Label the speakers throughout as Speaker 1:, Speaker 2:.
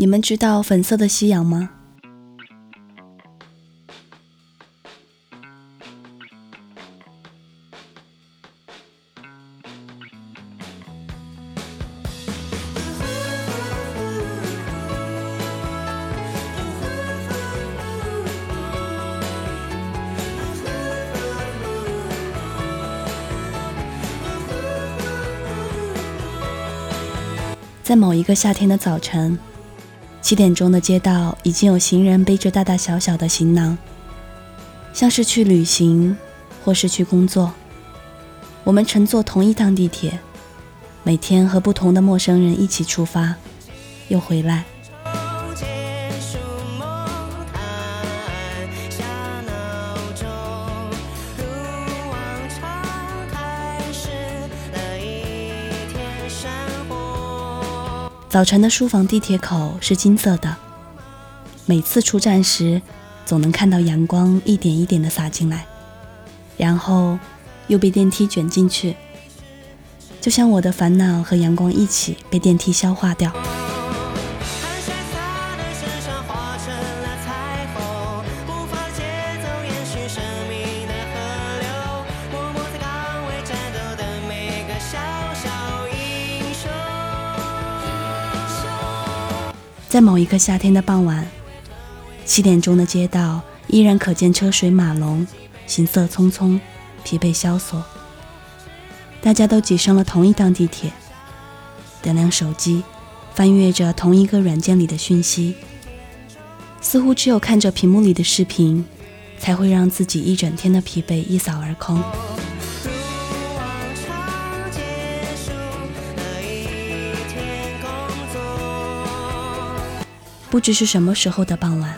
Speaker 1: 你们知道粉色的夕阳吗？在某一个夏天的早晨，七点钟的街道已经有行人背着大大小小的行囊，像是去旅行，或是去工作。我们乘坐同一趟地铁，每天和不同的陌生人一起出发，又回来。早晨的书房地铁口是金色的，每次出站时，总能看到阳光一点一点的洒进来，然后又被电梯卷进去，就像我的烦恼和阳光一起被电梯消化掉。在某一个夏天的傍晚，七点钟的街道依然可见车水马龙，行色匆匆，疲惫萧索。大家都挤上了同一趟地铁，点亮手机，翻阅着同一个软件里的讯息，似乎只有看着屏幕里的视频，才会让自己一整天的疲惫一扫而空。不知是什么时候的傍晚，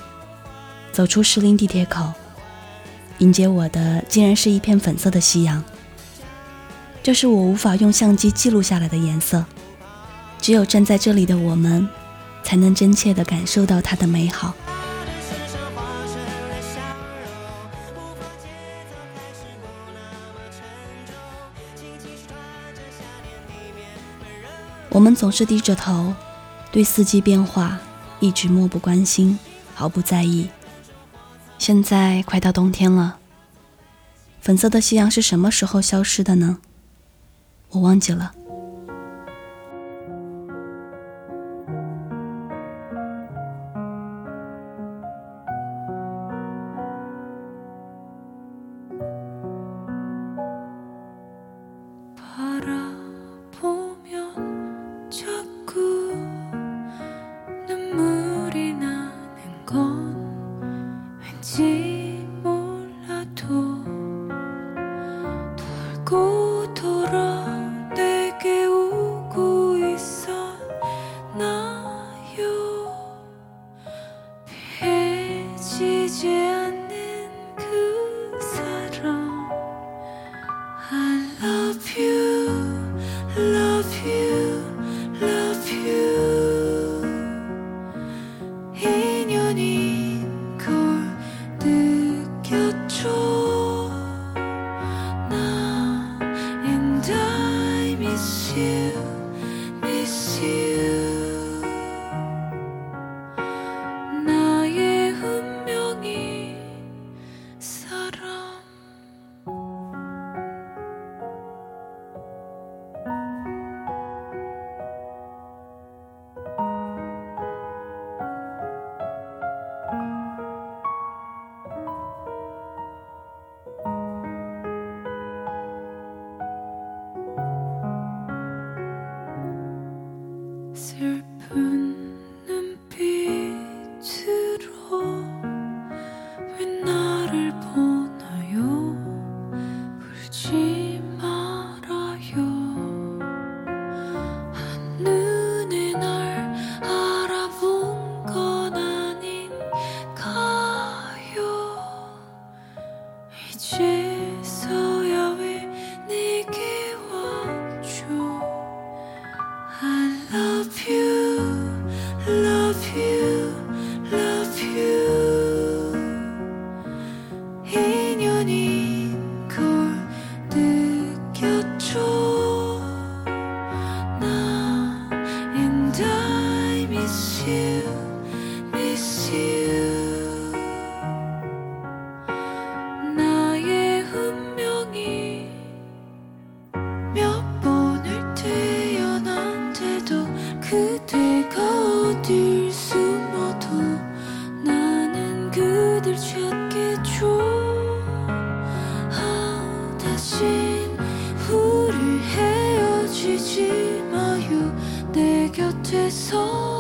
Speaker 1: 走出石林地铁口，迎接我的竟然是一片粉色的夕阳。这是我无法用相机记录下来的颜色，只有站在这里的我们，才能真切地感受到它的美好。我们总是低着头，对四季变化。一直漠不关心，毫不在意。现在快到冬天了，粉色的夕阳是什么时候消失的呢？我忘记了。 그댈 찾겠죠 아, 다신 우리 헤어지지 마요. 내 곁에서